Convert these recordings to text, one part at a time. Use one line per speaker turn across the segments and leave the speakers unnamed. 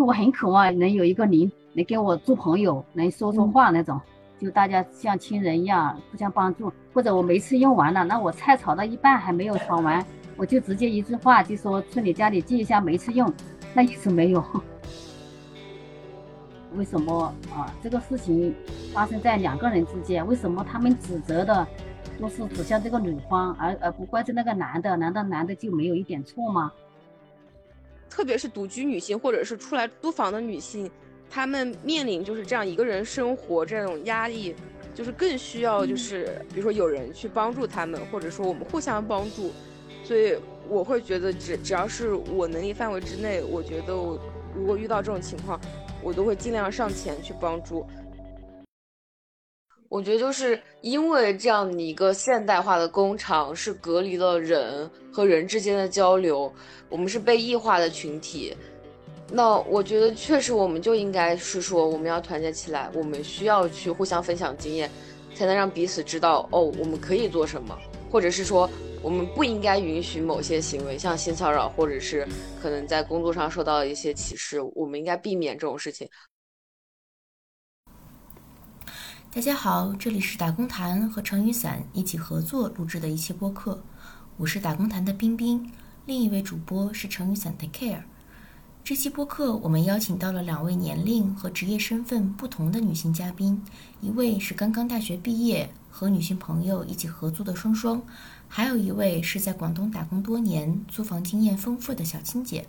就我很渴望能有一个邻能跟我做朋友，能说说话那种，就大家像亲人一样互相帮助。或者我煤气用完了，那我菜炒到一半还没有炒完，我就直接一句话就说去你家里借一下煤气用，那意思没有。为什么啊？这个事情发生在两个人之间，为什么他们指责的都是指向这个女方，而而不怪罪那个男的？难道男的就没有一点错吗？
特别是独居女性，或者是出来租房的女性，她们面临就是这样一个人生活这种压力，就是更需要就是比如说有人去帮助她们，或者说我们互相帮助。所以我会觉得，只只要是我能力范围之内，我觉得我如果遇到这种情况。我都会尽量上前去帮助。我觉得就是因为这样的一个现代化的工厂是隔离了人和人之间的交流，我们是被异化的群体。那我觉得确实我们就应该是说我们要团结起来，我们需要去互相分享经验，才能让彼此知道哦我们可以做什么，或者是说。我们不应该允许某些行为，像性骚扰，或者是可能在工作上受到一些歧视。我们应该避免这种事情。
大家好，这里是打工谈和成雨伞一起合作录制的一期播客，我是打工谈的冰冰，另一位主播是成雨伞的 Care。这期播客我们邀请到了两位年龄和职业身份不同的女性嘉宾，一位是刚刚大学毕业和女性朋友一起合租的双双。还有一位是在广东打工多年、租房经验丰富的小青姐。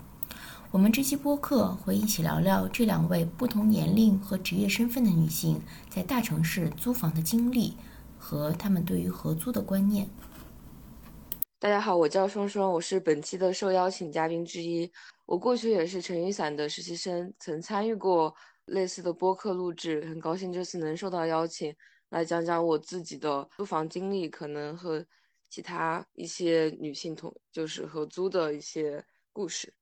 我们这期播客会一起聊聊这两位不同年龄和职业身份的女性在大城市租房的经历和她们对于合租的观念。
大家好，我叫双双，我是本期的受邀请嘉宾之一。我过去也是陈雨伞的实习生，曾参与过类似的播客录制，很高兴这次能受到邀请，来讲讲我自己的租房经历，可能和。其他一些女性同就是合租的一些故事。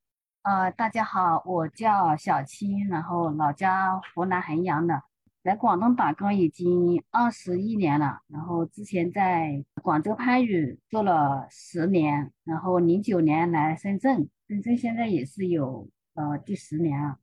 呃，大家好，我叫小青，然后老家湖南衡阳的，来广东打工已经二十一年了。然后之前在广州番禺做了十年，然后零九年来深圳，深圳现在也是有呃第十年了。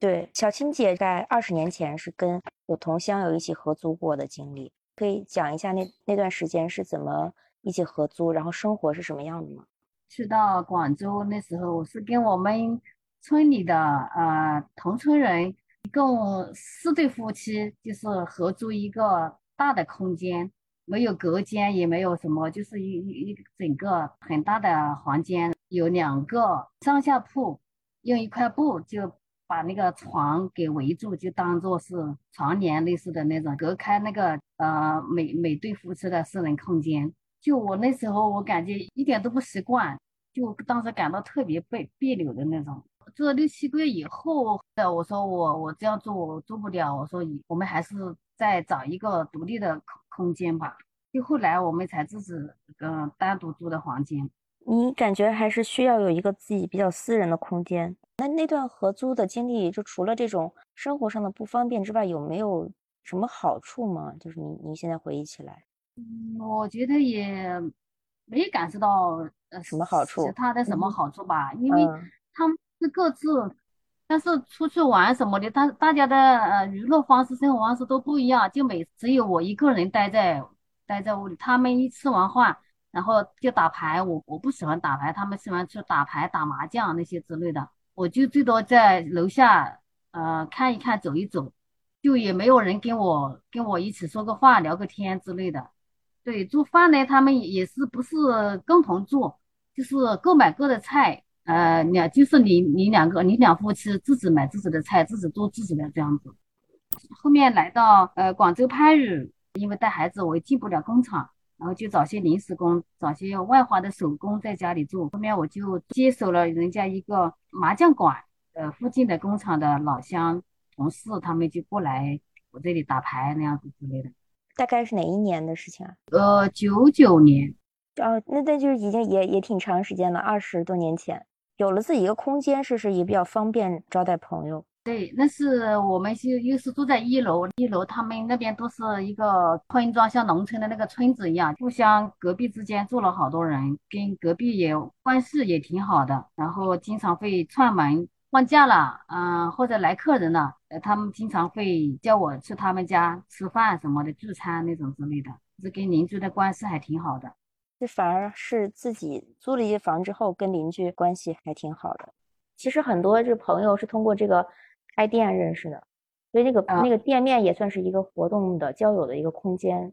对，小青姐在二十年前是跟有同乡友一起合租过的经历，可以讲一下那那段时间是怎么。一起合租，然后生活是什么样的吗？
去到广州那时候我是跟我们村里的呃同村人，一共四对夫妻，就是合租一个大的空间，没有隔间，也没有什么，就是一一一整个很大的房间，有两个上下铺，用一块布就把那个床给围住，就当做是床帘类似的那种，隔开那个呃每每对夫妻的私人空间。就我那时候，我感觉一点都不习惯，就当时感到特别别别扭的那种。做六七个月以后，的我说我我这样做我做不了，我说我们还是再找一个独立的空空间吧。就后来我们才自己嗯单独租的房间。
你感觉还是需要有一个自己比较私人的空间。那那段合租的经历，就除了这种生活上的不方便之外，有没有什么好处吗？就是你你现在回忆起来。
嗯，我觉得也没感受到呃
什么好处，
其他的什么好处吧，因为他们是各自，但是出去玩什么的，大大家的呃娱乐方式、生活方式都不一样，就每只有我一个人待在待在屋里，他们一吃完饭，然后就打牌，我我不喜欢打牌，他们喜欢去打牌、打麻将那些之类的，我就最多在楼下呃看一看、走一走，就也没有人跟我跟我一起说个话、聊个天之类的。对，做饭呢，他们也是不是共同做，就是各买各的菜，呃，两就是你你两个你两夫妻自己买自己的菜，自己做自己的这样子。后面来到呃广州番禺，因为带孩子我也进不了工厂，然后就找些临时工，找些外华的手工在家里做。后面我就接手了人家一个麻将馆，呃，附近的工厂的老乡同事，他们就过来我这里打牌那样子之类的。
大概是哪一年的事情啊？
呃，九九年。
哦，那那就是已经也也挺长时间了，二十多年前，有了自己一个空间，是不是也比较方便招待朋友？
对，那是我们是又是住在一楼，一楼他们那边都是一个村庄，像农村的那个村子一样，互相隔壁之间住了好多人，跟隔壁也关系也挺好的，然后经常会串门放假了，嗯，或者来客人了，呃，他们经常会叫我去他们家吃饭什么的，聚餐那种之类的，这跟邻居的关系还挺好的。
这反而是自己租了一间房之后，跟邻居关系还挺好的。其实很多这朋友是通过这个开店认识的，所以那个那个店面也算是一个活动的交友的一个空间。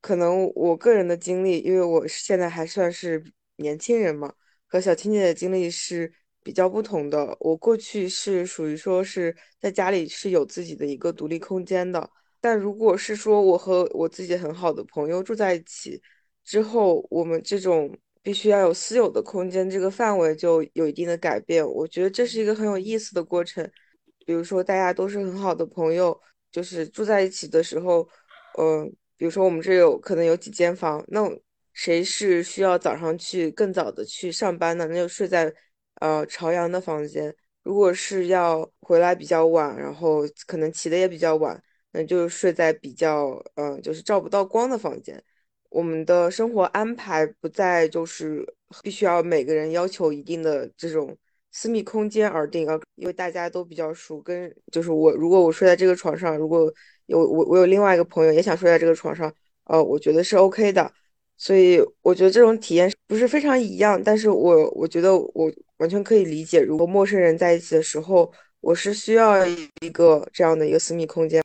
可能我个人的经历，因为我现在还算是年轻人嘛，和小青姐的经历是比较不同的。我过去是属于说是在家里是有自己的一个独立空间的，但如果是说我和我自己很好的朋友住在一起之后，我们这种必须要有私有的空间，这个范围就有一定的改变。我觉得这是一个很有意思的过程。比如说大家都是很好的朋友，就是住在一起的时候，嗯。比如说，我们这有可能有几间房，那谁是需要早上去更早的去上班的，那就睡在呃朝阳的房间；如果是要回来比较晚，然后可能起的也比较晚，那就睡在比较嗯就是照不到光的房间。我们的生活安排不再就是必须要每个人要求一定的这种私密空间而定啊，因为大家都比较熟，跟就是我如果我睡在这个床上，如果有我，我有另外一个朋友也想睡在这个床上，呃，我觉得是 OK 的，所以我觉得这种体验不是非常一样，但是我我觉得我完全可以理解，如果陌生人在一起的时候，我是需要一个这样的一个私密空间。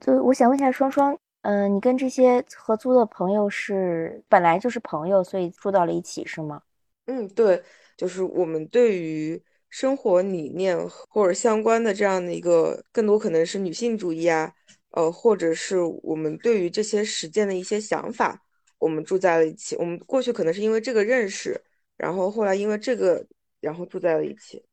就我想问一下双双，嗯，你跟这些合租的朋友是本来就是朋友，所以住到了一起是吗？
嗯，对，就是我们对于。生活理念或者相关的这样的一个，更多可能是女性主义啊，呃，或者是我们对于这些实践的一些想法，我们住在了一起。我们过去可能是因为这个认识，然后后来因为这个，然后住在了一起。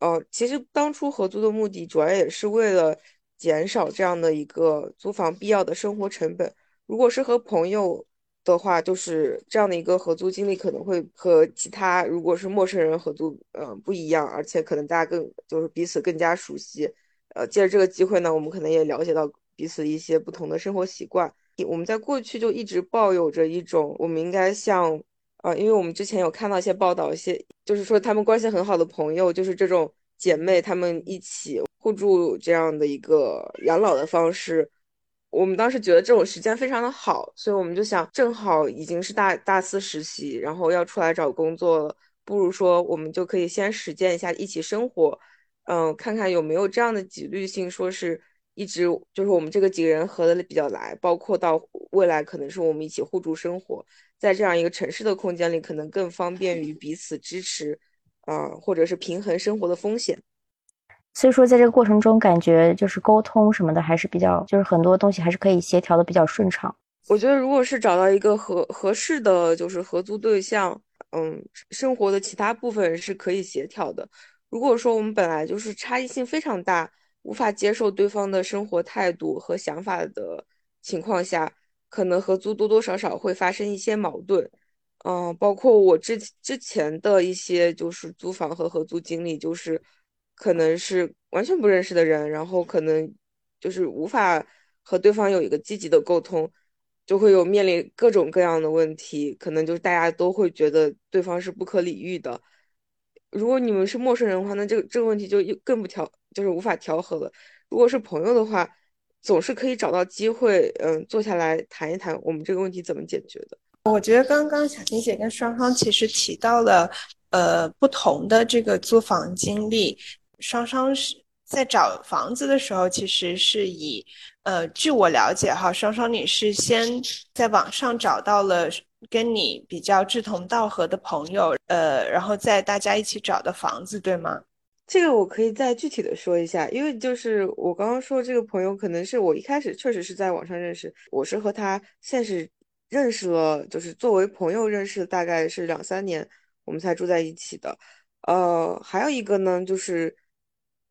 哦，其实当初合租的目的主要也是为了减少这样的一个租房必要的生活成本。如果是和朋友。的话，就是这样的一个合租经历，可能会和其他如果是陌生人合租，嗯，不一样，而且可能大家更就是彼此更加熟悉。呃，借着这个机会呢，我们可能也了解到彼此一些不同的生活习惯。我们在过去就一直抱有着一种，我们应该像，啊，因为我们之前有看到一些报道，一些就是说他们关系很好的朋友，就是这种姐妹，她们一起互助这样的一个养老的方式。我们当时觉得这种时间非常的好，所以我们就想，正好已经是大大四实习，然后要出来找工作了，不如说我们就可以先实践一下一起生活，嗯，看看有没有这样的几率性，说是一直就是我们这个几个人合的比较来，包括到未来可能是我们一起互助生活，在这样一个城市的空间里，可能更方便于彼此支持，啊，或者是平衡生活的风险。
所以说，在这个过程中，感觉就是沟通什么的还是比较，就是很多东西还是可以协调的比较顺畅。
我觉得，如果是找到一个合合适的就是合租对象，嗯，生活的其他部分是可以协调的。如果说我们本来就是差异性非常大，无法接受对方的生活态度和想法的情况下，可能合租多多少少会发生一些矛盾。嗯，包括我之之前的一些就是租房和合租经历，就是。可能是完全不认识的人，然后可能就是无法和对方有一个积极的沟通，就会有面临各种各样的问题。可能就是大家都会觉得对方是不可理喻的。如果你们是陌生人的话，那这个这个问题就更不调，就是无法调和了。如果是朋友的话，总是可以找到机会，嗯，坐下来谈一谈我们这个问题怎么解决的。
我觉得刚刚小婷姐跟双双其实提到了，呃，不同的这个租房经历。双双是在找房子的时候，其实是以，呃，据我了解哈，双双你是先在网上找到了跟你比较志同道合的朋友，呃，然后在大家一起找的房子，对吗？
这个我可以再具体的说一下，因为就是我刚刚说这个朋友，可能是我一开始确实是在网上认识，我是和他现实认识了，就是作为朋友认识，大概是两三年，我们才住在一起的。呃，还有一个呢，就是。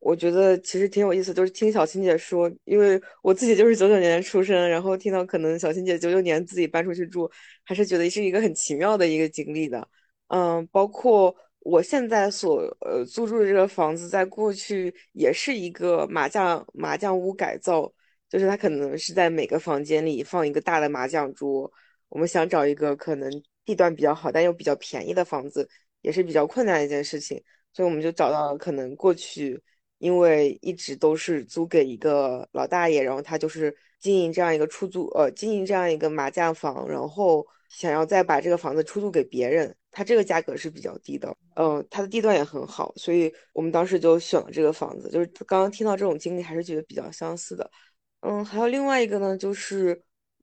我觉得其实挺有意思，就是听小青姐说，因为我自己就是九九年出生，然后听到可能小青姐九九年自己搬出去住，还是觉得是一个很奇妙的一个经历的。嗯，包括我现在所呃租住的这个房子，在过去也是一个麻将麻将屋改造，就是它可能是在每个房间里放一个大的麻将桌。我们想找一个可能地段比较好但又比较便宜的房子，也是比较困难的一件事情。所以我们就找到了可能过去因为一直都是租给一个老大爷，然后他就是经营这样一个出租呃经营这样一个麻将房，然后想要再把这个房子出租给别人，它这个价格是比较低的，嗯，它的地段也很好，所以我们当时就选了这个房子。就是刚刚听到这种经历，还是觉得比较相似的。嗯，还有另外一个呢，就是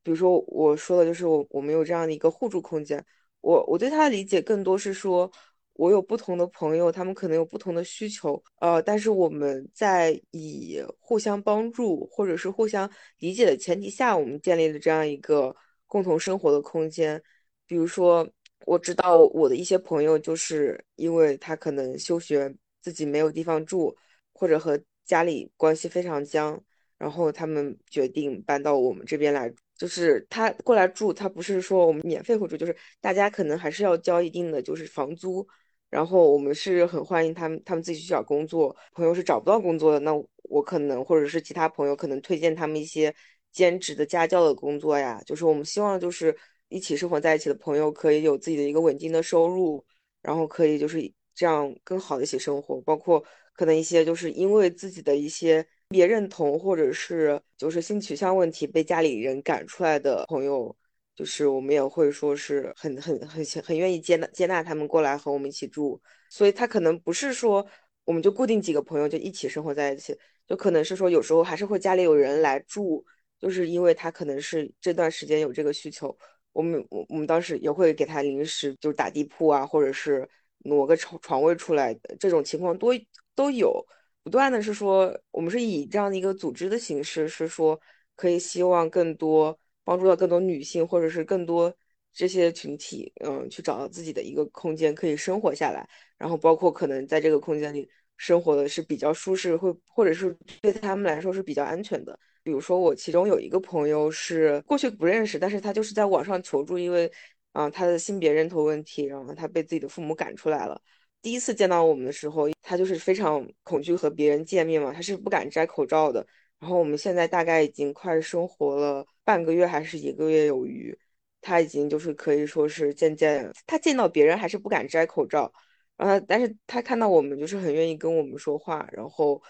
比如说我说的，就是我我们有这样的一个互助空间。我我对他的理解更多是说，我有不同的朋友，他们可能有不同的需求，呃，但是我们在以互相帮助或者是互相理解的前提下，我们建立了这样一个共同生活的空间。比如说，我知道我的一些朋友，就是因为他可能休学，自己没有地方住，或者和家里关系非常僵。然后他们决定搬到我们这边来，就是他过来住，他不是说我们免费会住，就是大家可能还是要交一定的就是房租。然后我们是很欢迎他们，他们自己去找工作。朋友是找不到工作的，那我可能或者是其他朋友可能推荐他们一些兼职的家教的工作呀。就是我们希望就是一起生活在一起的朋友可以有自己的一个稳定的收入，然后可以就是这样更好的一起生活。包括可能一些就是因为自己的一些。别认同或者是就是性取向问题被家里人赶出来的朋友，就是我们也会说是很很很很愿意接纳接纳他们过来和我们一起住，所以他可能不是说我们就固定几个朋友就一起生活在一起，就可能是说有时候还是会家里有人来住，就是因为他可能是这段时间有这个需求，我们我我们当时也会给他临时就是打地铺啊，或者是挪个床床位出来，这种情况多都有。不断的是说，我们是以这样的一个组织的形式，是说可以希望更多帮助到更多女性，或者是更多这些群体，嗯，去找到自己的一个空间，可以生活下来。然后包括可能在这个空间里生活的是比较舒适，会或者是对他们来说是比较安全的。比如说我其中有一个朋友是过去不认识，但是他就是在网上求助，因为啊他的性别认同问题，然后他被自己的父母赶出来了。第一次见到我们的时候，他就是非常恐惧和别人见面嘛，他是不敢摘口罩的。然后我们现在大概已经快生活了半个月还是一个月有余，他已经就是可以说是渐渐，他见到别人还是不敢摘口罩，然后但是他看到我们就是很愿意跟我们说话，然后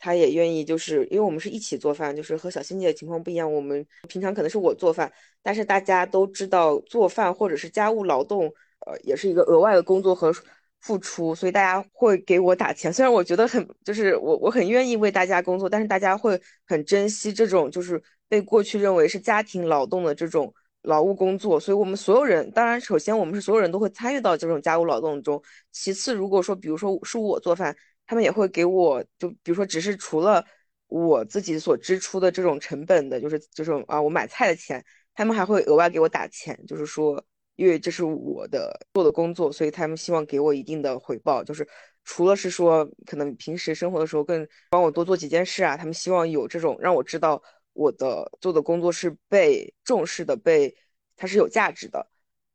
他也愿意就是因为我们是一起做饭，就是和小欣姐情况不一样，我们平常可能是我做饭，但是大家都知道做饭或者是家务劳动，呃，也是一个额外的工作和。付出，所以大家会给我打钱。虽然我觉得很，就是我我很愿意为大家工作，但是大家会很珍惜这种就是被过去认为是家庭劳动的这种劳务工作。所以，我们所有人，当然，首先我们是所有人都会参与到这种家务劳动中。其次，如果说比如说是我做饭，他们也会给我，就比如说只是除了我自己所支出的这种成本的，就是就是啊，我买菜的钱，他们还会额外给我打钱，就是说。因为这是我的做的工作，所以他们希望给我一定的回报。就是除了是说，可能平时生活的时候更帮我多做几件事啊，他们希望有这种让我知道我的做的工作是被重视的，被它是有价值的。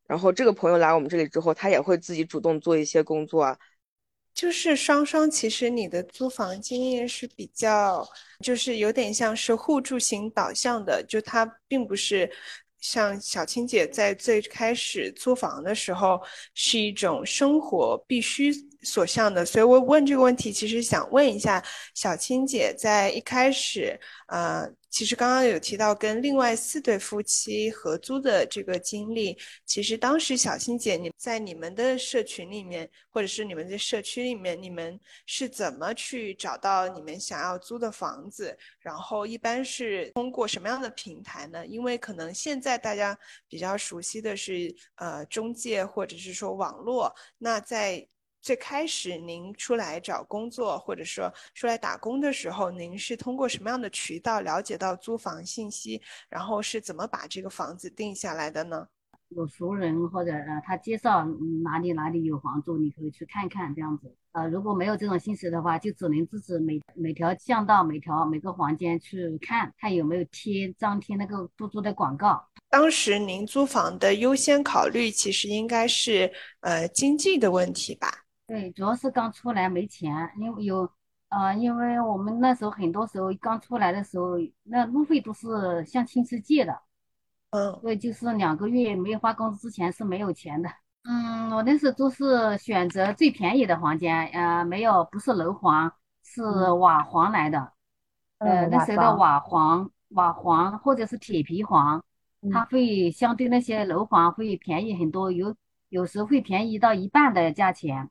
然后这个朋友来我们这里之后，他也会自己主动做一些工作啊。
就是双双，其实你的租房经验是比较，就是有点像是互助型导向的，就它并不是。像小青姐在最开始租房的时候，是一种生活必须所向的，所以我问这个问题，其实想问一下小青姐，在一开始，呃。其实刚刚有提到跟另外四对夫妻合租的这个经历，其实当时小青姐你在你们的社群里面，或者是你们的社区里面，你们是怎么去找到你们想要租的房子？然后一般是通过什么样的平台呢？因为可能现在大家比较熟悉的是呃中介或者是说网络，那在。最开始您出来找工作，或者说出来打工的时候，您是通过什么样的渠道了解到租房信息？然后是怎么把这个房子定下来的呢？
有熟人或者呃他介绍哪里哪里有房住，你可以去看看这样子。呃，如果没有这种信息的话，就只能自己每每条巷道、每条每个房间去看看有没有贴张贴那个出租的广告。
当时您租房的优先考虑其实应该是呃经济的问题吧？
对，主要是刚出来没钱，因为有，呃，因为我们那时候很多时候刚出来的时候，那路费都是向亲戚借的，
嗯，
所以就是两个月没有发工资之前是没有钱的。嗯，我那时候都是选择最便宜的房间，呃，没有，不是楼房，是瓦房来的。呃，
嗯，
那
瓦，
时候的瓦房、瓦房或者是铁皮房，它
嗯，
会相对那些楼房会便宜很多，有有时会便宜到一半的价钱。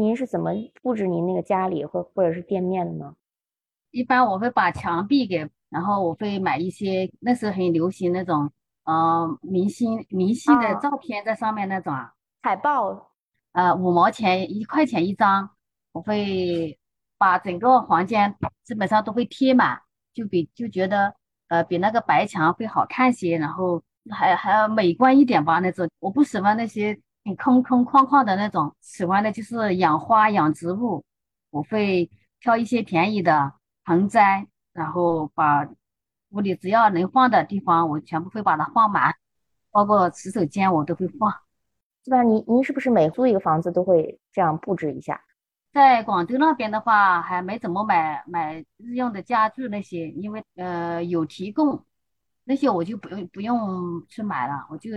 您是怎么布置您那个家里或或者是店面的呢？
一般我会把墙壁给，然后我会买一些，那时候很流行那种，呃，明星明星的
啊，
照片在上面那种啊。
海报，
呃，五毛钱一块钱一张，我会把整个房间基本上都会贴满，就比就觉得呃比那个白墙会好看些，然后还还要美观一点吧那种。我不喜欢那些很空空旷旷的那种，喜欢的就是养花养植物。我会挑一些便宜的盆栽，然后把屋里只要能放的地方，我全部会把它放满，包括洗手间我都会放。
基本上您您是不是每租一个房子都会这样布置一下？
在广州那边的话，还没怎么买买日用的家具那些，因为呃有提供，那些我就不用不用去买了，我就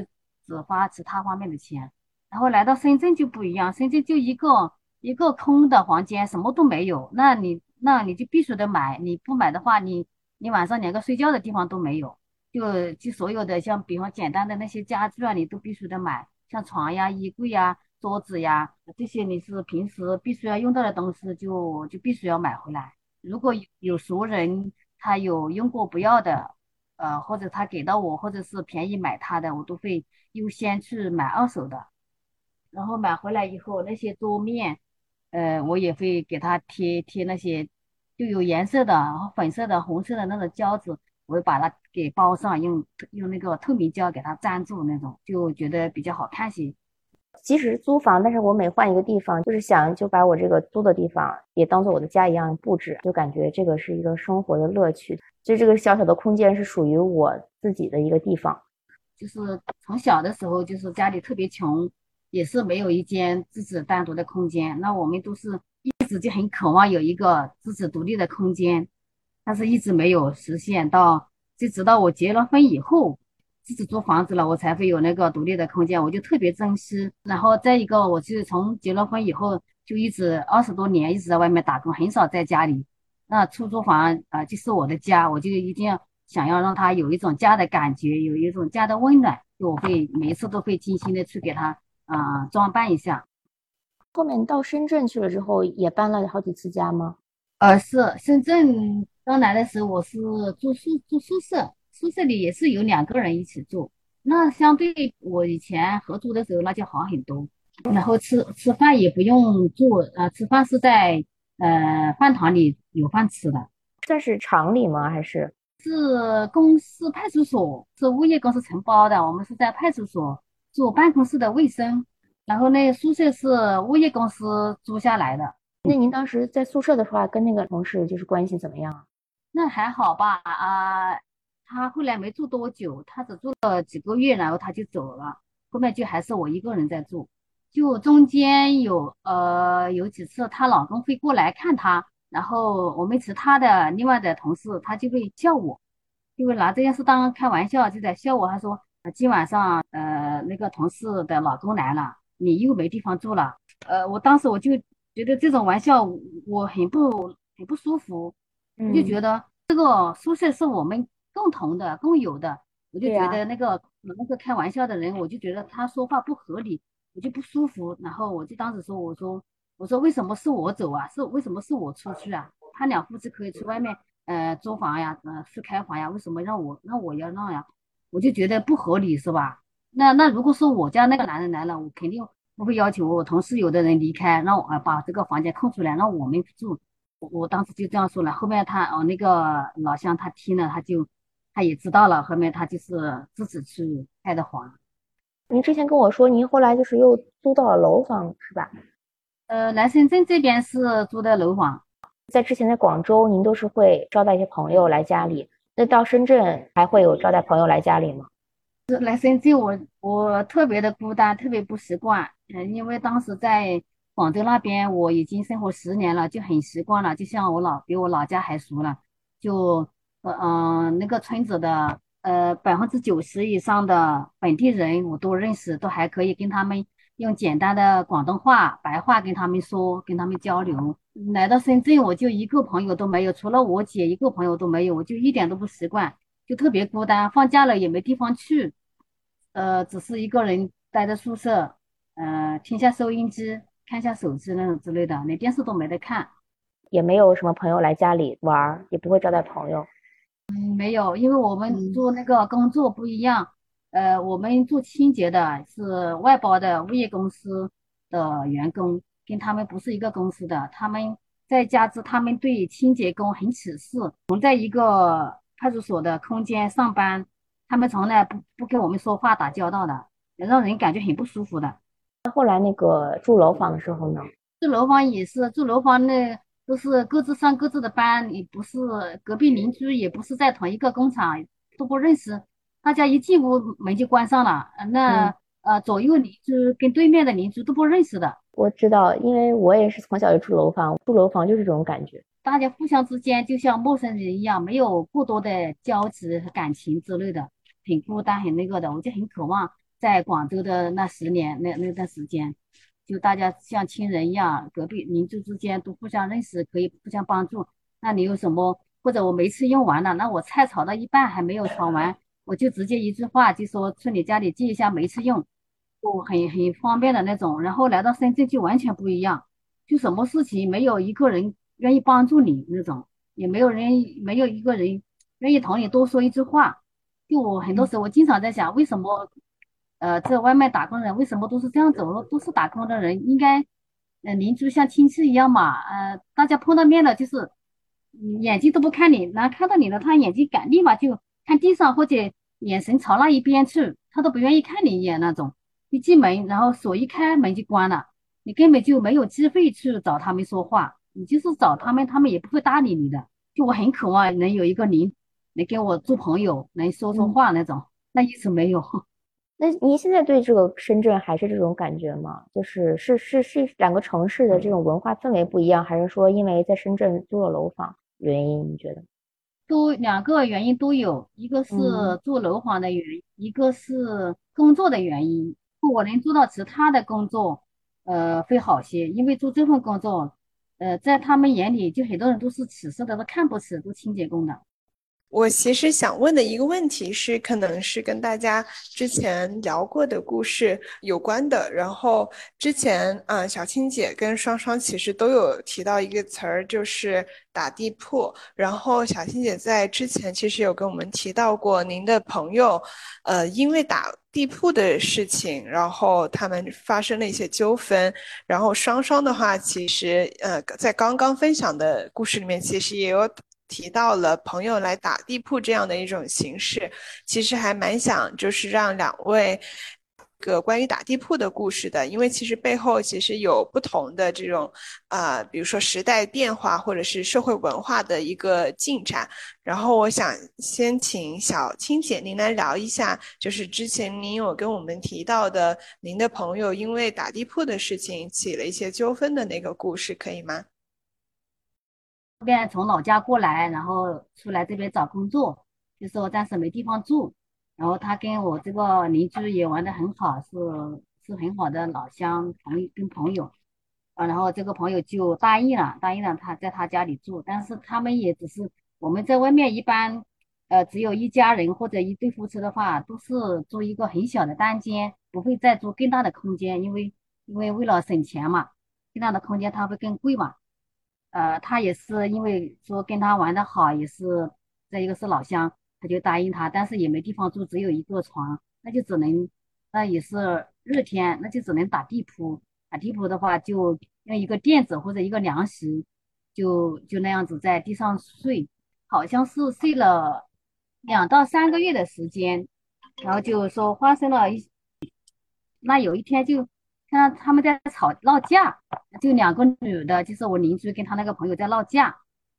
只花其他方面的钱。然后来到深圳就不一样，深圳就一个一个空的房间，什么都没有，那你那你就必须得买，你不买的话，你你晚上连个睡觉的地方都没有，就就所有的像比方简单的那些家具啊，你都必须得买，像床呀、衣柜呀。桌子呀，这些你是平时必须要用到的东西就，就必须要买回来。如果有有熟人他有用过不要的，呃，或者他给到我，或者是便宜买他的，我都会优先去买二手的。然后买回来以后，那些桌面，呃，我也会给它贴贴那些就有颜色的，然后粉色的、红色的那种胶纸，我会把它给包上，用用那个透明胶给它粘住，那种就觉得比较好看些。
即使是租房，但是我每换一个地方，就是想就把我这个租的地方也当做我的家一样布置，就感觉这个是一个生活的乐趣。就这个小小的空间是属于我自己的一个地方。
就是从小的时候，就是家里特别穷，也是没有一间自己单独的空间。那我们都是一直就很渴望有一个自己独立的空间，但是一直没有实现到，就直到我结了婚以后，自己租房子了，我才会有那个独立的空间，我就特别珍惜。然后再一个，我是从结了婚以后，就一直二十多年一直在外面打工，很少在家里。那出租房啊、呃就是我的家，我就一定要想要让他有一种家的感觉，有一种家的温暖，我会每一次都会精心的去给他啊、呃装扮一下。
后面到深圳去了之后，也搬了好几次家吗？
呃，是深圳刚来的时候，我是住宿住宿舍，宿舍里也是有两个人一起住，那相对我以前合租的时候那就好很多。然后吃吃饭也不用做，呃，吃饭是在呃饭堂里有饭吃的。
这是厂里吗？还是
是公司派出所，是物业公司承包的。我们是在派出所做办公室的卫生，然后那，宿舍是物业公司租下来的。
那您当时在宿舍的话，跟那个同事就是关系怎么样啊？
那还好吧，啊，他后来没住多久，他只住了几个月，然后他就走了，后面就还是我一个人在住。就中间有呃有几次她老公会过来看她，然后我们其他的另外的同事他就会笑我，就会拿这件事当开玩笑，就在笑我。他说，呃今晚上呃那个同事的老公来了，你又没地方住了。呃，我当时我就觉得这种玩笑我很不很不舒服，我就觉
嗯，
得这个宿舍是我们共同的、共有的，我就觉，得那个那个开玩笑的人，我就觉得他说话不合理，我就不舒服。然后我就当时说，我说我说为什么是我走啊？是为什么是我出去啊？他俩夫妻可以去外面呃租房呀，呃去开房呀，为什么让我让我要让呀？我就觉得不合理是吧？那那如果说我家那个男人来了，我肯定不会要求我同事有的人离开，让我啊把这个房间空出来，让我们住。我我当时就这样说了，后面他哦那个老乡他听了，他就他也知道了，后面他就是自己去开的房。
您之前跟我说，您后来就是又租到了楼房，是吧？
呃，来深圳这边是租的楼房，
在之前在广州，您都是会招待一些朋友来家里，那到深圳还会有招待朋友来家里吗？
来深圳我我特别的孤单，特别不习惯。嗯、因为当时在广州那边我已经生活十年了，就很习惯了，就像我老比我老家还熟了。就呃嗯、那个村子的呃百分之九十以上的本地人我都认识，都还可以跟他们用简单的广东话、白话跟他们说，跟他们交流。来到深圳，我就一个朋友都没有，除了我姐一个朋友都没有，我就一点都不习惯，就特别孤单。放假了也没地方去，呃，只是一个人待在宿舍，呃，听下收音机，看下手机那种之类的，连电视都没得看。
也没有什么朋友来家里玩，也不会招待朋友。
嗯，没有，因为我们做那个工作不一样。呃，我们做清洁的是外包的物业公司的员工，跟他们不是一个公司的。他们再加之他们对清洁工很歧视。我们在一个派出所的空间上班，他们从来不不跟我们说话打交道的，让人感觉很不舒服的。
那后来那个住楼房的时候呢？
住楼房也是住楼房那。都是各自上各自的班，也不是隔壁邻居，也不是在同一个工厂，都不认识。大家一进屋门就关上了，那呃左右邻居跟对面的邻居都不认识的。
我知道，因为我也是从小就住楼房，住楼房就是这种感觉，
大家互相之间就像陌生人一样，没有过多的交集和感情之类的，很孤单，很那个的。我就很渴望在广州的那十年那那段时间。就大家像亲人一样，隔壁邻居之间都互相认识，可以互相帮助。那你有什么？或者我煤气用完了，那我菜炒到一半还没有炒完，我就直接一句话就说去你家里借一下煤气用，就很很方便的那种。然后来到深圳就完全不一样，就什么事情没有一个人愿意帮助你那种，也没有人没有一个人愿意同你多说一句话。就我很多时候我经常在想，为什么？呃，这外卖打工人为什么都是这样走路？都是打工的人，应该，呃，邻居像亲戚一样嘛。呃，大家碰到面了，就是眼睛都不看你，然后看到你了，他眼睛敢立马就看地上或者眼神朝那一边去，他都不愿意看你一眼那种。一进门，然后锁一开，门就关了，你根本就没有机会去找他们说话。你就是找他们，他们也不会搭理你的。就我很渴望能有一个您，能跟我做朋友，能说说话那种，那一直没有。
那您现在对这个深圳还是这种感觉吗？就是是是是两个城市的这种文化氛围不一样，还是说因为在深圳租了楼房原因？你觉得？
都两个原因都有，一个是住楼房的原因，一个是工作的原因。我能做到其他的工作，呃，会好些，因为做这份工作，呃，在他们眼里就很多人都是歧视的，都看不起做清洁工的。
我其实想问的一个问题是，可能是跟大家之前聊过的故事有关的。然后之前，嗯，小青姐跟双双其实都有提到一个词儿，就是打地铺。然后小青姐在之前其实有跟我们提到过，您的朋友，呃，因为打地铺的事情，然后他们发生了一些纠纷。然后双双的话，其实，呃，在刚刚分享的故事里面，其实也有。提到了朋友来打地铺这样的一种形式，其实还蛮想就是让两位个关于打地铺的故事的，因为其实背后其实有不同的这种啊，比如说时代变化或者是社会文化的一个进展。然后我想先请小青姐您来聊一下，就是之前您有跟我们提到的您的朋友因为打地铺的事情起了一些纠纷的那个故事，可以吗？
这边从老家过来，然后出来这边找工作，就说暂时没地方住。然后他跟我这个邻居也玩的很好，是是很好的老乡朋跟朋友。啊，然后这个朋友就答应了，答应了他在他家里住。但是他们也只是我们在外面一般，呃，只有一家人或者一对夫妻的话，都是租一个很小的单间，不会再租更大的空间，因为因为为了省钱嘛，更大的空间它会更贵嘛。呃，他也是因为说跟他玩的好，也是再一个是老乡，他就答应他，但是也没地方住，只有一个床，那就只能，那也是热天，那就只能打地铺。打地铺的话，就用一个垫子或者一个凉席，就就那样子在地上睡，好像是睡了两到三个月的时间，然后就说发生了一，那有一天就。看到他们在吵闹架，就两个女的，就是我邻居跟他那个朋友在闹架，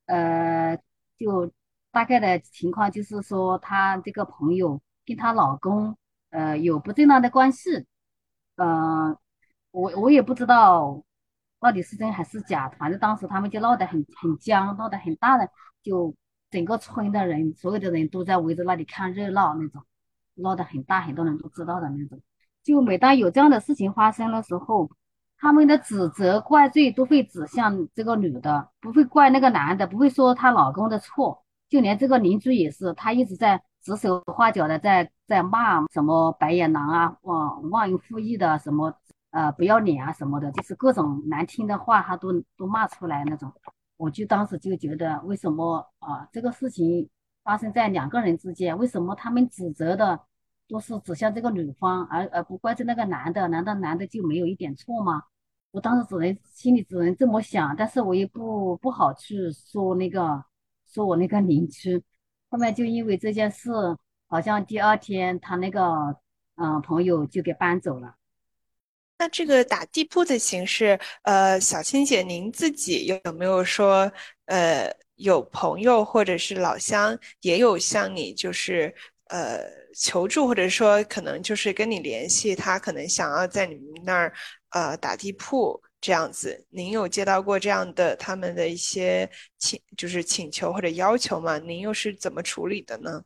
呃，就大概的情况就是说，她这个朋友跟她老公，呃，有不正当的关系，呃，我我也不知道到底是真还是假，反正当时他们就闹得很很僵，闹得很大的，就整个村的人，所有的人都在围着那里看热闹那种，闹得很大，很多人都知道的那种。就每当有这样的事情发生的时候，他们的指责、怪罪都会指向这个女的，不会怪那个男的，不会说她老公的错。就连这个邻居也是，他一直在指手画脚的在在骂什么白眼狼啊，忘忘恩负义的什么呃不要脸啊什么的，就是各种难听的话，他都都骂出来那种。我就当时就觉得，为什么啊这个事情发生在两个人之间，为什么他们指责的？都是指向这个女方，而而不怪罪那个男的，难道男的就没有一点错吗？我当时只能心里只能这么想，但是我也不不好去说那个说我那个邻居。后面就因为这件事，好像第二天他那个嗯朋友就给搬走了。
那这个打地铺的形式，呃，小青姐您自己有没有说，呃，有朋友或者是老乡也有像你就是呃。求助，或者说可能就是跟你联系，他可能想要在你们那儿呃打地铺这样子。您有接到过这样的他们的一些请就是请求或者要求吗？您又是怎么处理的呢？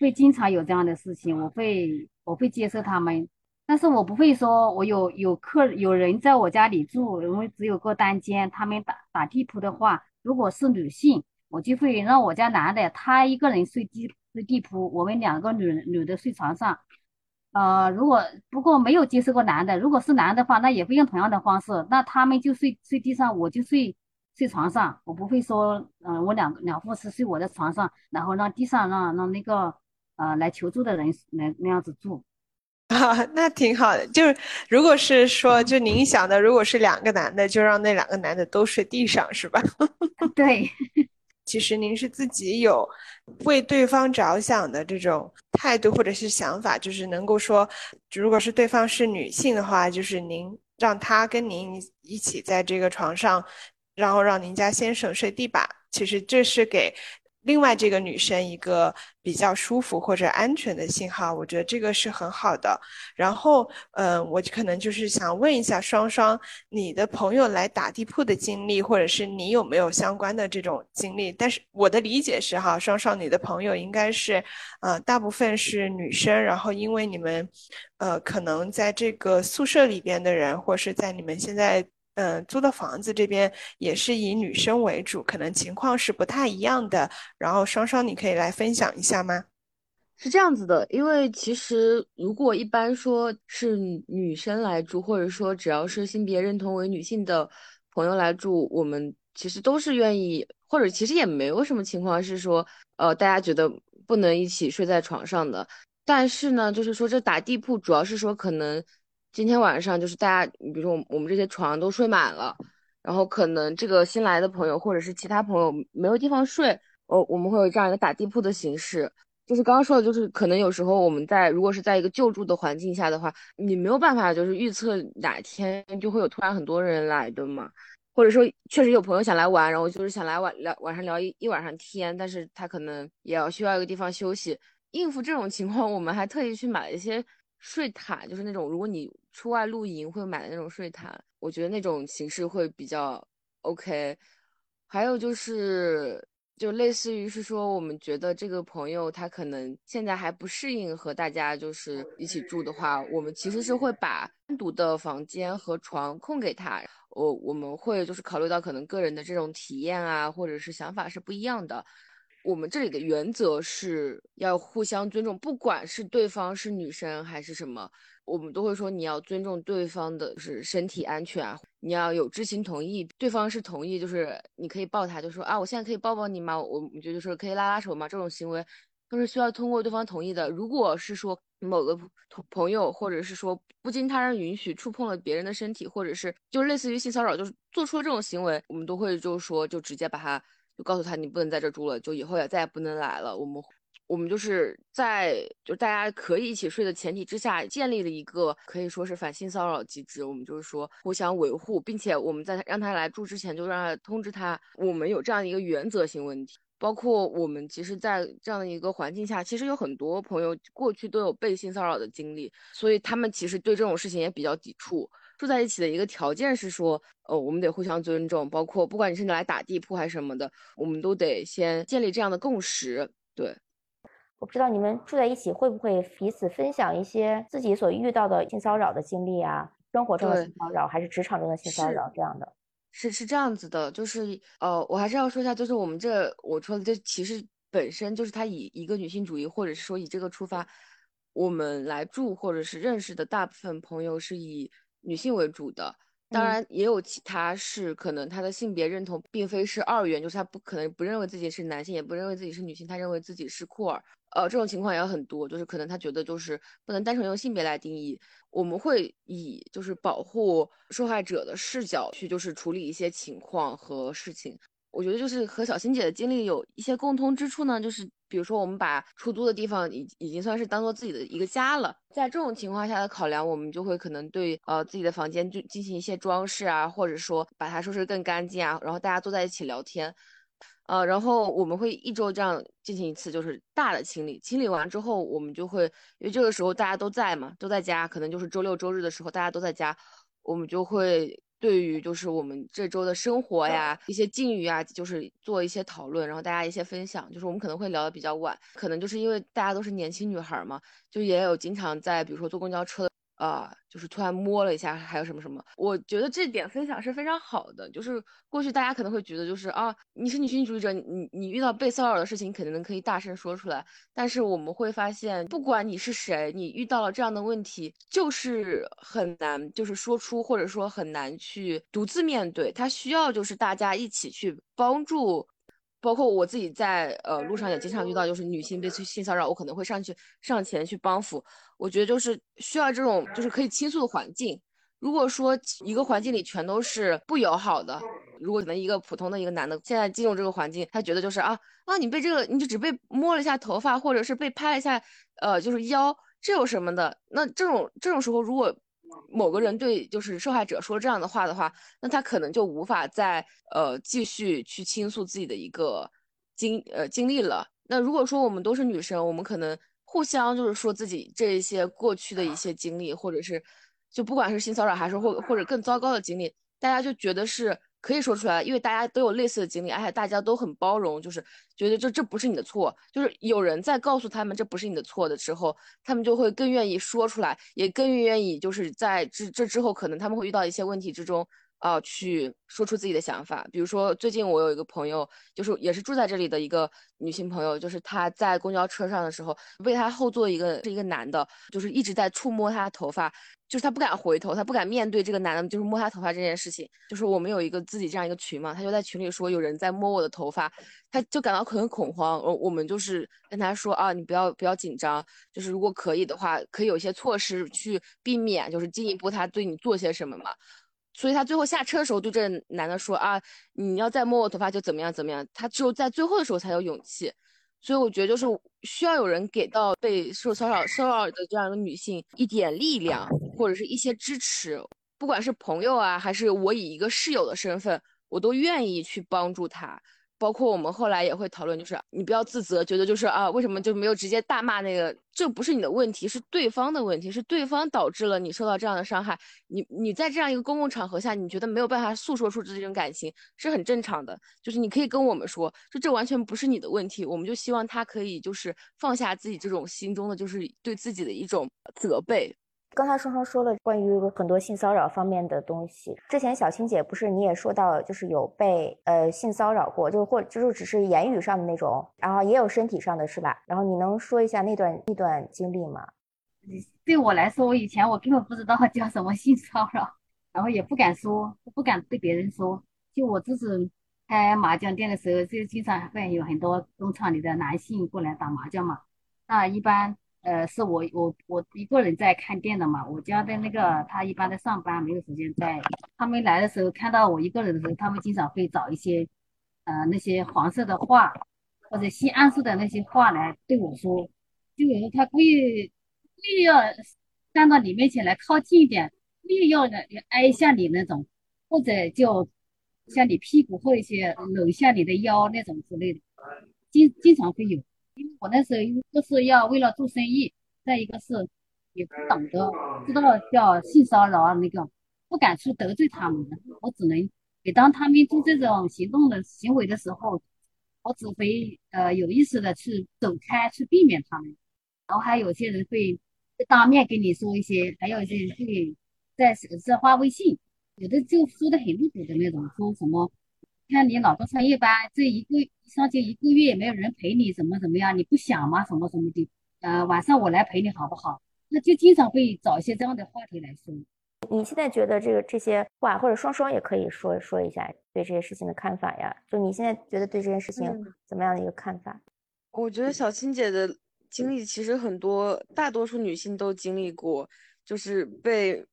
会经常有这样的事情，我会我会接受他们，但是我不会说我有有客有人在我家里住，因为只有个单间，他们打打地铺的话，如果是女性，我就会让我家男的他一个人睡地。睡地铺，我们两个女女的睡床上。呃，如果不过没有接触过男的，如果是男的话，那也会用同样的方式。那他们就睡睡地上，我就睡睡床上。我不会说，嗯，我两两护士睡我的床上，然后让地上让让那个呃来求助的人来那样子住。
啊，那挺好的。就是如果是说，就您想的，如果是两个男的，就让那两个男的都睡地上，是吧？
对。
其实您是自己有为对方着想的这种态度或者是想法，就是能够说，如果是对方是女性的话，就是您让她跟您一起在这个床上，然后让您家先生睡地板。其实这是给。另外，这个女生一个比较舒服或者安全的信号，我觉得这个是很好的。然后，嗯，我可能就是想问一下双双，你的朋友来打地铺的经历，或者是你有没有相关的这种经历？但是我的理解是哈，双双你的朋友应该是，呃，大部分是女生，然后因为你们，呃，可能在这个宿舍里边的人，或是在你们现在。嗯，租的房子这边也是以女生为主，可能情况是不太一样的。然后双双，你可以来分享一下吗？
是这样子的，因为其实如果一般说是女生来住，或者说只要是性别认同为女性的朋友来住，我们其实都是愿意，或者其实也没有什么情况是说，呃，大家觉得不能一起睡在床上的。但是呢，就是说这打地铺主要是说可能。今天晚上就是大家，比如说我们这些床都睡满了，然后可能这个新来的朋友或者是其他朋友没有地方睡，哦，我们会有这样一个打地铺的形式。就是刚刚说的，就是可能有时候我们在如果是在一个救助的环境下的话，你没有办法就是预测哪天就会有突然很多人来的嘛，或者说确实有朋友想来玩，然后就是想来晚聊晚上聊一一晚上天，但是他可能也要需要一个地方休息。应付这种情况，我们还特意去买了一些。睡毯就是那种，如果你出外露营会买的那种睡毯，我觉得那种形式会比较 OK。还有就是，就类似于是说，我们觉得这个朋友他可能现在还不适应和大家就是一起住的话，我们其实是会把单独的房间和床空给他。我我们会就是考虑到可能个人的这种体验啊，或者是想法是不一样的。我们这里的原则是要互相尊重，不管是对方是女生还是什么，我们都会说你要尊重对方的是身体安全，你要有知情同意，对方是同意，就是你可以抱他，就说啊，我现在可以抱抱你吗？我们觉得说可以拉拉手吗？这种行为都是需要通过对方同意的。如果是说某个朋朋友，或者是说不经他人允许触碰了别人的身体，或者是就类似于性骚扰，就是做出了这种行为，我们都会就是说就直接把他。就告诉他你不能在这住了，就以后也再也不能来了。我们我们就是在就大家可以一起睡的前提之下，建立了一个可以说是反性骚扰机制。我们就是说互相维护，并且我们在让他来住之前就让他通知他，我们有这样一个原则性问题。包括我们其实，在这样的一个环境下，其实有很多朋友过去都有被性骚扰的经历，所以他们其实对这种事情也比较抵触。住在一起的一个条件是说，呃，我们得互相尊重，包括不管你是来打地铺还是什么的，我们都得先建立这样的共识。对，
我不知道你们住在一起会不会彼此分享一些自己所遇到的性骚扰的经历啊，生活中的性骚扰还是职场中的性骚扰这样的？
是是这样子的，就是呃，我还是要说一下，就是我们这我说的这其实本身就是他以一个女性主义，或者是说以这个出发，我们来住或者是认识的大部分朋友是以女性为主的。当然也有其他是可能他的性别认同并非是二元，就是他不可能不认为自己是男性，也不认为自己是女性，他认为自己是酷儿。呃，这种情况也有很多，就是可能他觉得就是不能单纯用性别来定义。我们会以就是保护受害者的视角去就是处理一些情况和事情。我觉得就是和小新姐的经历有一些共通之处呢，就是比如说我们把出租的地方已已经算是当做自己的一个家了，在这种情况下的考量，我们就会可能对呃自己的房间就进行一些装饰啊，或者说把它收拾更干净啊，然后大家坐在一起聊天，呃，然后我们会一周这样进行一次就是大的清理，清理完之后我们就会因为这个时候大家都在嘛，都在家，可能就是周六周日的时候大家都在家，我们就会。对于就是我们这周的生活呀，一些境遇啊，就是做一些讨论，然后大家一些分享，就是我们可能会聊得比较晚，可能就是因为大家都是年轻女孩嘛，就也有经常在比如说坐公交车。啊，就是突然摸了一下，还有什么什么？我觉得这点分享是非常好的。就是过去大家可能会觉得，就是啊，你是女性主义者，你你遇到被骚扰的事情，肯定能可以大声说出来。但是我们会发现，不管你是谁，你遇到了这样的问题，就是很难，就是说出，或者说很难去独自面对。他需要就是大家一起去帮助。包括我自己在呃路上也经常遇到，就是女性被性骚扰，我可能会上去上前去帮扶。我觉得就是需要这种就是可以倾诉的环境。如果说一个环境里全都是不友好的，如果可能一个普通的一个男的现在进入这个环境，他觉得就是啊啊你被这个你就只被摸了一下头发，或者是被拍了一下呃就是腰，这有什么的？那这种这种时候如果。某个人对就是受害者说这样的话的话，那他可能就无法再呃继续去倾诉自己的一个经呃经历了。那如果说我们都是女生，我们可能互相就是说自己这一些过去的一些经历，或者是就不管是性骚扰还是或或者更糟糕的经历，大家就觉得是。可以说出来，因为大家都有类似的经历，而且大家都很包容，就是觉得这这不是你的错，就是有人在告诉他们这不是你的错的时候，他们就会更愿意说出来，也更愿意就是在这这之后，可能他们会遇到一些问题之中。啊，去说出自己的想法。比如说，最近我有一个朋友，就是也是住在这里的一个女性朋友，就是她在公交车上的时候，被她后座一个是一个男的，就是一直在触摸她的头发，就是她不敢回头，她不敢面对这个男的，就是摸她头发这件事情。就是我们有一个自己这样一个群嘛，她就在群里说有人在摸我的头发，她就感到很恐慌。我我们就是跟她说啊，你不要不要紧张，就是如果可以的话，可以有一些措施去避免，就是进一步他对你做些什么嘛。所以他最后下车的时候对这男的说啊，你要再摸我头发就怎么样怎么样。他只有在最后的时候才有勇气。所以我觉得就是需要有人给到被受骚扰骚扰的这样一个女性一点力量或者是一些支持，不管是朋友啊，还是我以一个室友的身份，我都愿意去帮助她。包括我们后来也会讨论，就是你不要自责，觉得就是啊，为什么就没有直接大骂那个？这不是你的问题，是对方的问题，是对方导致了你受到这样的伤害。你你在这样一个公共场合下，你觉得没有办法诉说出这种感情，是很正常的。就是你可以跟我们说，就这完全不是你的问题。我们就希望他可以就是放下自己这种心中的就是对自己的一种责备。
刚才双双说了关于很多性骚扰方面的东西。之前小青姐不是你也说到，就是有被呃性骚扰过，就是或就是只是言语上的那种，然后也有身体上的是吧？然后你能说一下那段那段经历吗？
对我来说，我以前我根本不知道 叫什么性骚扰，然后也不敢说，不敢对别人说。就我自己开麻将店的时候，就经常会有很多工厂里的男性过来打麻将嘛。那一般。呃，是我我我一个人在看店的嘛，我家的那个他一般在上班，没有时间在。他们来的时候看到我一个人的时候，他们经常会找一些，呃，那些黄色的话或者性暗示的那些话来对我说，就有时候他故意故意要站到你面前来靠近一点，故意要要挨一下你那种，或者就像你屁股或一些搂一下你的腰那种之类的，经经常会有。我那时候一个是要为了做生意，再一个是也不懂得知道叫性骚扰啊那个，不敢去得罪他们，我只能每当他们做这种行动的行为的时候，我只会呃有意识的去走开，去避免他们。然后还有些人会当面跟你说一些，还有一些会在在发微信，有的就说的很露骨的那种，说什么看你老公上夜班，这一个上街一个月也没有人陪你，怎么怎么样，你不想吗？什么什么的，呃，晚上我来陪你好不好？那就经常会找一些这样的话题来说。
你现在觉得这个这些话，或者双双也可以说说一下对这些事情的看法呀？就你现在觉得对这件事情怎么样的一个看法？
我觉得小青姐的经历其实很多，大多数女性都经历过，就是被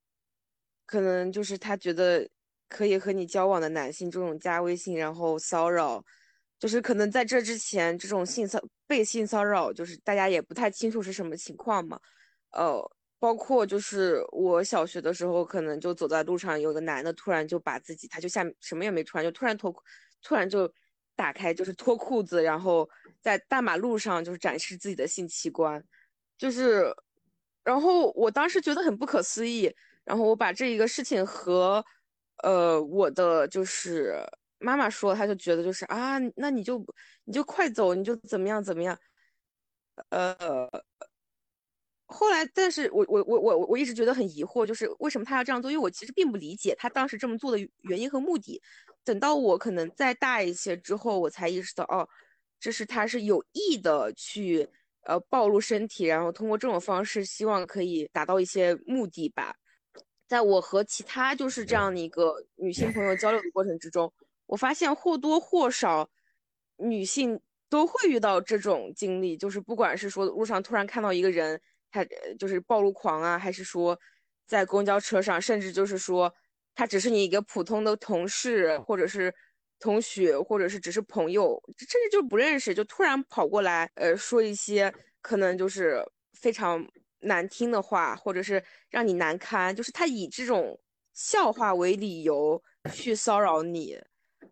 可能就是她觉得可以和你交往的男性这种加微信然后骚扰，就是可能在这之前这种性骚被性骚扰，就是大家也不太清楚是什么情况嘛，呃。包括就是我小学的时候，可能就走在路上，有个男的突然就把自己，他就下什么也没穿，就突然脱，突然就打开，就是脱裤子，然后在大马路上就是展示自己的性器官，就是，然后我当时觉得很不可思议，然后我把这一个事情和，呃，我的就是妈妈说，他就觉得就是啊，那你就你就快走，你就怎么样怎么样，呃。后来，但是我我我我我一直觉得很疑惑，就是为什么他要这样做？因为我其实并不理解他当时这么做的原因和目的。等到我可能再大一些之后，我才意识到，哦，这是他是有意的去呃暴露身体，然后通过这种方式希望可以达到一些目的吧。在我和其他就是这样的一个女性朋友 交流的过程之中，我发现或多或少女性都会遇到这种经历，就是不管是说路上突然看到一个人。他就是暴露狂啊，还是说在公交车上，甚至就是说他只是你一个普通的同事，或者是同学，或者是只是朋友，甚至就不认识，就突然跑过来，呃，说一些可能就是非常难听的话，或者是让你难堪，就是他以这种笑话为理由去骚扰你。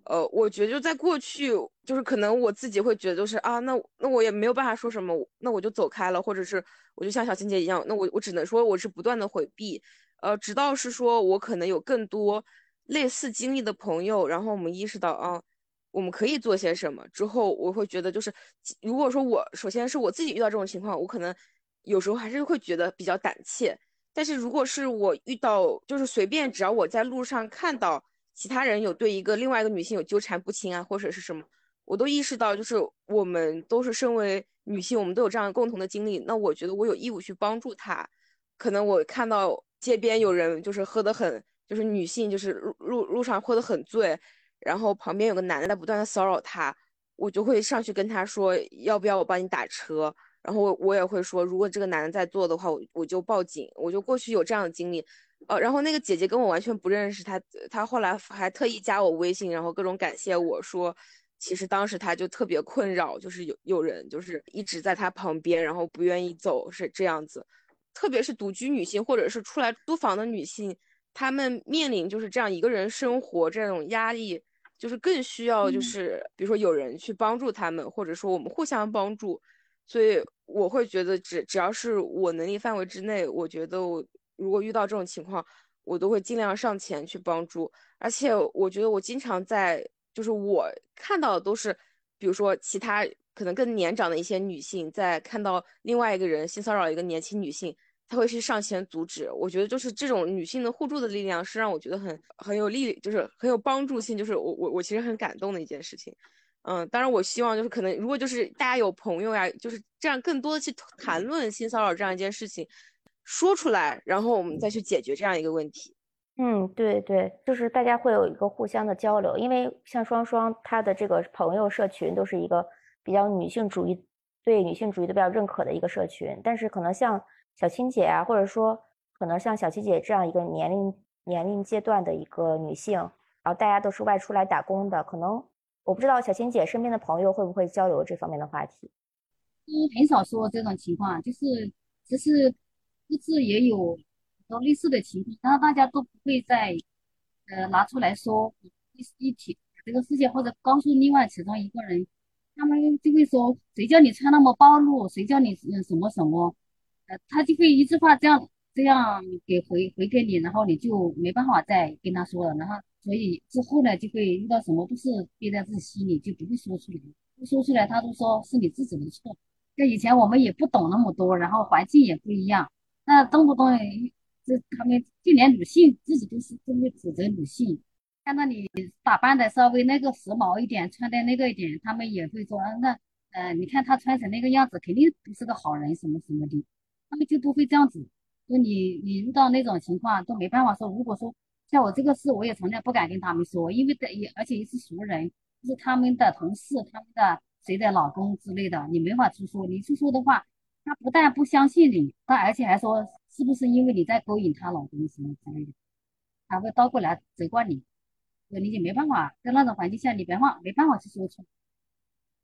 呃，我觉得就在过去，就是可能我自己会觉得，就是啊，那那我也没有办法说什么，那我就走开了，或者是我就像小青姐一样，那我我只能说我是不断的回避，呃，直到是说我可能有更多类似经历的朋友，然后我们意识到啊，我们可以做些什么之后，我会觉得就是，如果说我首先是我自己遇到这种情况，我可能有时候还是会觉得比较胆怯，但是如果是我遇到，就是随便只要我在路上看到。其他人有对一个另外一个女性有纠缠不清啊，或者是什么，我都意识到，就是我们都是身为女性，我们都有这样共同的经历。那我觉得我有义务去帮助她。可能我看到街边有人就是喝得很，就是女性就是路路路上喝得很醉，然后旁边有个男的在不断的骚扰她，我就会上去跟他说，要不要我帮你打车？然后我我也会说，如果这个男的在做的话，我我就报警。我就过去有这样的经历。呃，然后那个姐姐跟我完全不认识，她她后来还特意加我微信，然后各种感谢我说，其实当时她就特别困扰，就是有有人就是一直在她旁边，然后不愿意走，是这样子。特别是独居女性或者是出来租房的女性，她们面临就是这样一个人生活这种压力，就是更需要就是比如说有人去帮助她们，或者说我们互相帮助。所以我会觉得只只要是我能力范围之内，我觉得我。如果遇到这种情况，我都会尽量上前去帮助。而且我觉得我经常在，就是我看到的都是，比如说其他可能更年长的一些女性，在看到另外一个人性骚扰一个年轻女性，她会去上前阻止。我觉得就是这种女性的互助的力量，是让我觉得很很有力，就是很有帮助性。就是我我我其实很感动的一件事情。嗯，当然我希望就是可能如果就是大家有朋友呀，就是这样更多的去谈论性骚扰这样一件事情。说出来，然后我们再去解决这样一个问题。
嗯，对对，就是大家会有一个互相的交流，因为像双双她的这个朋友社群都是一个比较女性主义，对女性主义都比较认可的一个社群。但是可能像小青姐啊，或者说可能像小七姐这样一个年龄年龄阶段的一个女性，然后大家都是外出来打工的，可能我不知道小青姐身边的朋友会不会交流这方面的话题。
嗯，很少说这种情况，就是只是。各自也有很多类似的情况，然后大家都不会再呃拿出来说一一提这个事情，或者告诉另外其中一个人，他们就会说谁叫你穿那么暴露，谁叫你嗯什么什么，呃，他就会一句话这样这样给回回给你，然后你就没办法再跟他说了，然后所以之后呢就会遇到什么都是憋在自己心里，就不会说出来。说出来，他都说是你自己的错。跟以前我们也不懂那么多，然后环境也不一样，那动不动这他们就连女性自己都是这么指责女性，看到你打扮的稍微那个时髦一点，穿的那个一点，他们也会说，那呃，你看他穿成那个样子，肯定不是个好人什么什么的，他们就都会这样子。就你你遇到那种情况都没办法说，如果说像我这个事，我也从来不敢跟他们说，因为的也而且也是熟人，就是他们的同事，他们的。谁的老公之类的，你没法出说。你出说的话，他不但不相信你，他而且还说是不是因为你在勾引他老公什么之类的，他会倒过来责怪你。你也没办法，在那种环境下，你没法没办法去说出。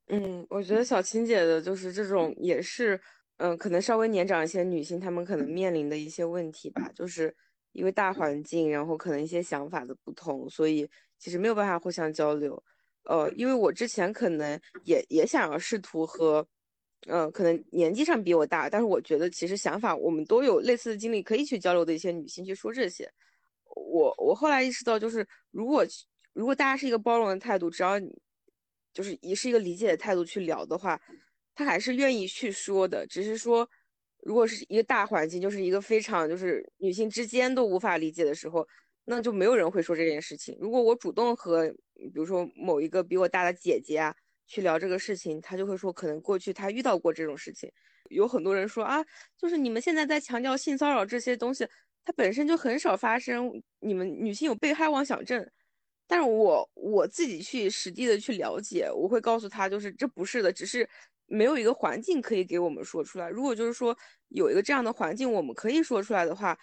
嗯，我觉得小青姐的就是这种，也是，嗯，可能稍微年长一些女性，她们可能面临的一些问题吧，就是因为大环境，然后可能一些想法的不同，所以其实没有办法互相交流。呃，因为我之前可能也也想要试图和，呃，可能年纪上比我大，但是我觉得其实想法我们都有类似的经历，可以去交流的一些女性去说这些。我我后来意识到，就是如果如果大家是一个包容的态度，只要你就是也是一个理解的态度去聊的话，他还是愿意去说的。只是说，如果是一个大环境，就是一个非常就是女性之间都无法理解的时候。那就没有人会说这件事情。如果我主动和，比如说某一个比我大的姐姐啊去聊这个事情，她就会说，可能过去她遇到过这种事情。有很多人说啊，就是你们现在在强调性骚扰这些东西，它本身就很少发生。你们女性有被害妄想症，但是我我自己去实地的去了解，我会告诉她，就是这不是的，只是没有一个环境可以给我们说出来。如果就是说有一个这样的环境，我们可以说出来的话，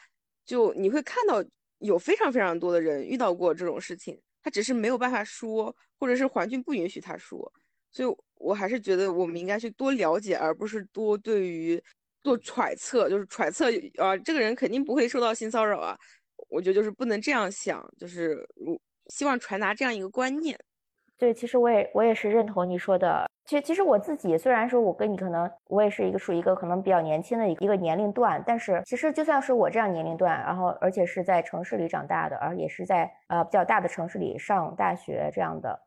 就你会看到。有非常非常多的人遇到过这种事情，他只是没有办法说，或者是环境不允许他说，所以我还是觉得我们应该去多了解，而不是多对于做揣测，就是揣测啊，这个人肯定不会受到性骚扰啊，我觉得就是不能这样想，就是希望传达这样一个观念。
对，其实我也我也是认同你说的。其实其实我自己虽然说我跟你可能我也是一个属于一个可能比较年轻的一个年龄段，但是其实就算是我这样年龄段，然后而且是在城市里长大的，而也是在呃比较大的城市里上大学这样的，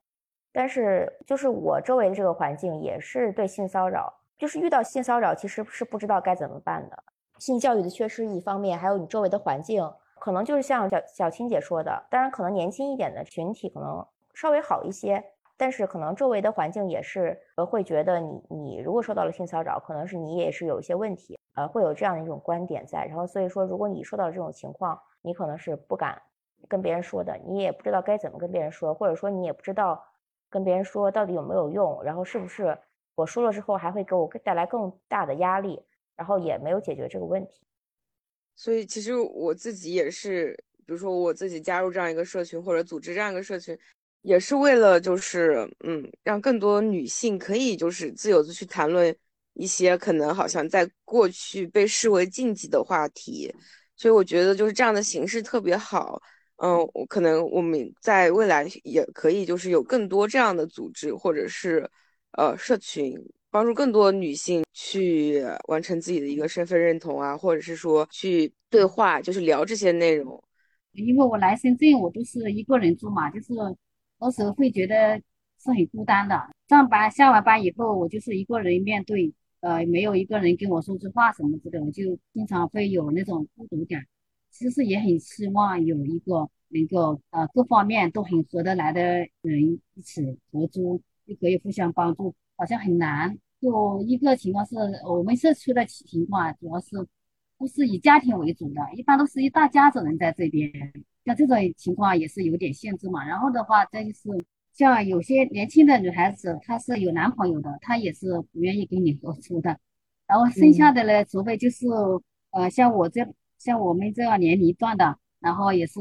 但是就是我周围的这个环境也是对性骚扰，就是遇到性骚扰其实是不知道该怎么办的。性教育的缺失一方面，还有你周围的环境，可能就是像小小青姐说的，当然可能年轻一点的群体可能。稍微好一些，但是可能周围的环境也是呃会觉得你你如果受到了性骚扰，可能是你也是有一些问题，呃会有这样的一种观点在。然后所以说，如果你受到这种情况，你可能是不敢跟别人说的，你也不知道该怎么跟别人说，或者说你也不知道跟别人说到底有没有用，然后是不是我说了之后还会给我带来更大的压力，然后也没有解决这个问题。
所以其实我自己也是，比如说我自己加入这样一个社群或者组织这样一个社群。也是为了，就是嗯，让更多女性可以就是自由的去谈论一些可能好像在过去被视为禁忌的话题，所以我觉得就是这样的形式特别好。嗯，我可能我们在未来也可以就是有更多这样的组织或者是呃社群，帮助更多女性去完成自己的一个身份认同啊，或者是说去对话，就是聊这些内容。
因为我来深圳，我都是一个人住嘛，就是。有时候会觉得是很孤单的。上班下完班以后，我就是一个人面对，呃，没有一个人跟我说句话什么之类的，我就经常会有那种孤独感。其实也很希望有一个能够呃各方面都很合得来的人一起合租，就可以互相帮助。好像很难。就一个情况是我们社区的情况，主要是都是以家庭为主的，一般都是一大家子人在这边。像这种情况也是有点限制嘛，然后的话，再就是像有些年轻的女孩子，她是有男朋友的，她也是不愿意跟你合租的。然后剩下的呢，除非就是呃，像我这像我们这样年龄段的，然后也是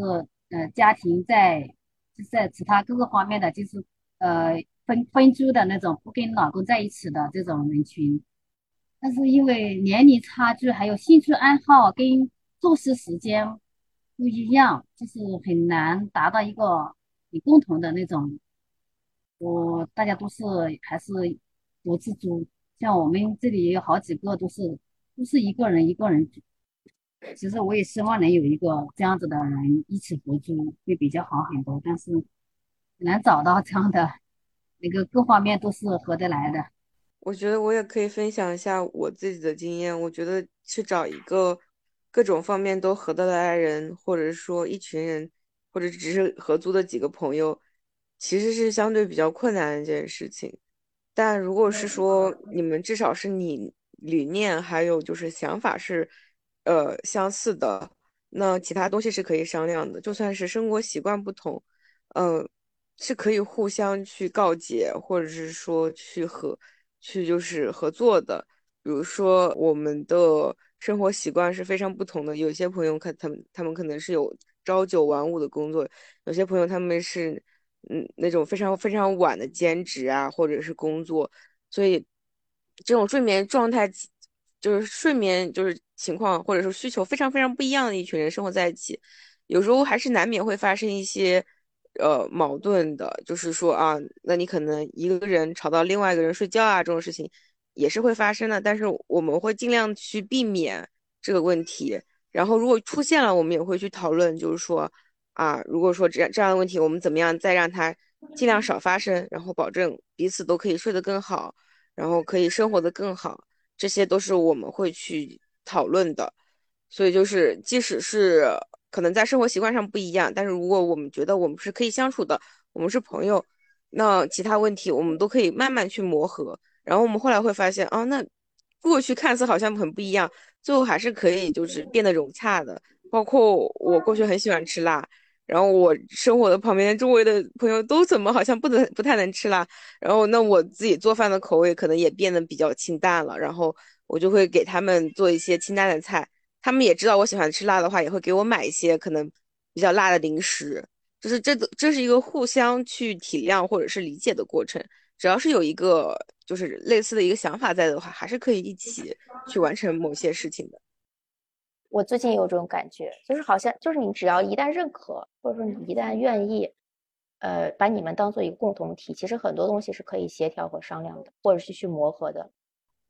呃，家庭在就在其他各个方面的，就是呃分分租的那种，不跟老公在一起的这种人群。但是因为年龄差距，还有兴趣爱好跟作息时间。不一样，就是很难达到一个你共同的那种。我大家都是还是独自住，像我们这里也有好几个都是都是一个人一个人住。其实我也希望能有一个这样子的人一起合租，会比较好很多，但是难找到这样的那个各方面都是合得来的。
我觉得我也可以分享一下我自己的经验。我觉得去找一个各种方面都合得来的人，或者说一群人，或者只是合租的几个朋友，其实是相对比较困难的一件事情。但如果是说你们至少是你理念还有就是想法是，呃相似的，那其他东西是可以商量的。就算是生活习惯不同，嗯，是可以互相去告解，或者是说去合。去就是合作的，比如说我们的生活习惯是非常不同的。有些朋友可他们，他们可能是有朝九晚五的工作；有些朋友他们是嗯那种非常非常晚的兼职啊，或者是工作。所以这种睡眠状态，就是睡眠就是情况或者说需求非常非常不一样的一群人生活在一起，有时候还是难免会发生一些。呃，矛盾的，就是说啊，那你可能一个人吵到另外一个人睡觉啊，这种事情也是会发生的。但是我们会尽量去避免这个问题。然后如果出现了，我们也会去讨论，就是说啊，如果说这样这样的问题，我们怎么样再让它尽量少发生，然后保证彼此都可以睡得更好，然后可以生活得更好，这些都是我们会去讨论的。所以就是，即使是。可能在生活习惯上不一样，但是如果我们觉得我们是可以相处的，我们是朋友，那其他问题我们都可以慢慢去磨合。然后我们后来会发现，哦，那过去看似好像很不一样，最后还是可以就是变得融洽的。包括我过去很喜欢吃辣，然后我生活的旁边周围的朋友都怎么好像不能不太能吃辣，然后那我自己做饭的口味可能也变得比较清淡了，然后我就会给他们做一些清淡的菜。他们也知道我喜欢吃辣的话，也会给我买一些可能比较辣的零食。就是这这是一个互相去体谅或者是理解的过程。只要是有一个就是类似的一个想法在的话，还是可以一起去完成某些事情的。
我最近有这种感觉，就是好像就是你只要一旦认可，或者说你一旦愿意，呃，把你们当做一个共同体，其实很多东西是可以协调和商量的，或者是去磨合的。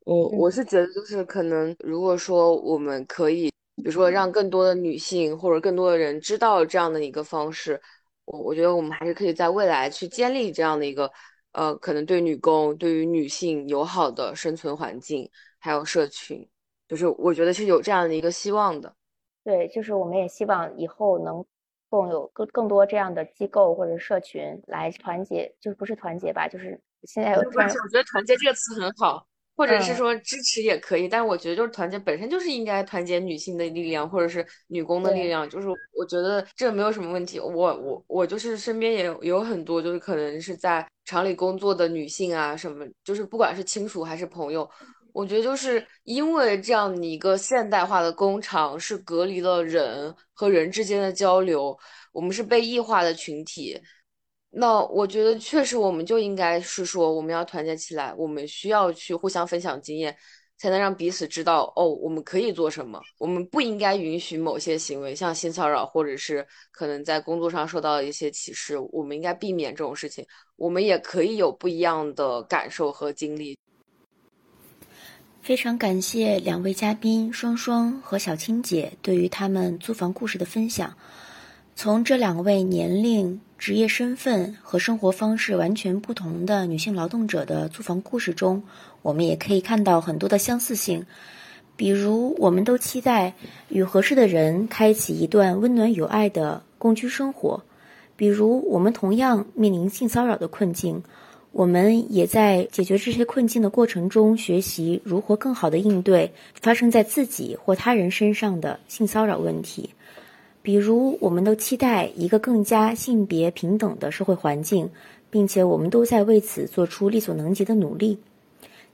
我我是觉得，就是可能，如果说我们可以，比如说让更多的女性或者更多的人知道这样的一个方式，我我觉得我们还是可以在未来去建立这样的一个，呃，可能对女工、对于女性友好的生存环境，还有社群，就是我觉得是有这样的一个希望的。
对，就是我们也希望以后能够有更更多这样的机构或者社群来团结，就不是团结吧，就是现在有。
我觉得团结这个词很好。或者是说支持也可以，但是我觉得就是团结本身就是应该团结女性的力量，或者是女工的力量，就是我觉得这没有什么问题。我我我就是身边也有有很多就是可能是在厂里工作的女性啊，什么就是不管是亲属还是朋友，我觉得就是因为这样一个现代化的工厂是隔离了人和人之间的交流，我们是被异化的群体。那我觉得确实，我们就应该是说，我们要团结起来，我们需要去互相分享经验，才能让彼此知道哦，我们可以做什么，我们不应该允许某些行为，像性骚扰或者是可能在工作上受到一些歧视，我们应该避免这种事情。我们也可以有不一样的感受和经历。
非常感谢两位嘉宾双双和小青姐对于他们租房故事的分享。从这两位年龄、职业身份和生活方式完全不同的女性劳动者的租房故事中，我们也可以看到很多的相似性。比如，我们都期待与合适的人开启一段温暖有爱的共居生活；比如，我们同样面临性骚扰的困境，我们也在解决这些困境的过程中学习如何更好的应对发生在自己或他人身上的性骚扰问题。比如，我们都期待一个更加性别平等的社会环境，并且我们都在为此做出力所能及的努力。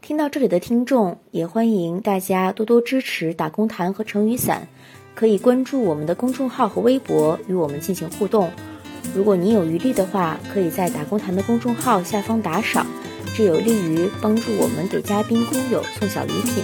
听到这里的听众，也欢迎大家多多支持打工谈和成语伞，可以关注我们的公众号和微博与我们进行互动。如果您有余力的话，可以在打工谈的公众号下方打赏，这有利于帮助我们给嘉宾工友送小礼品。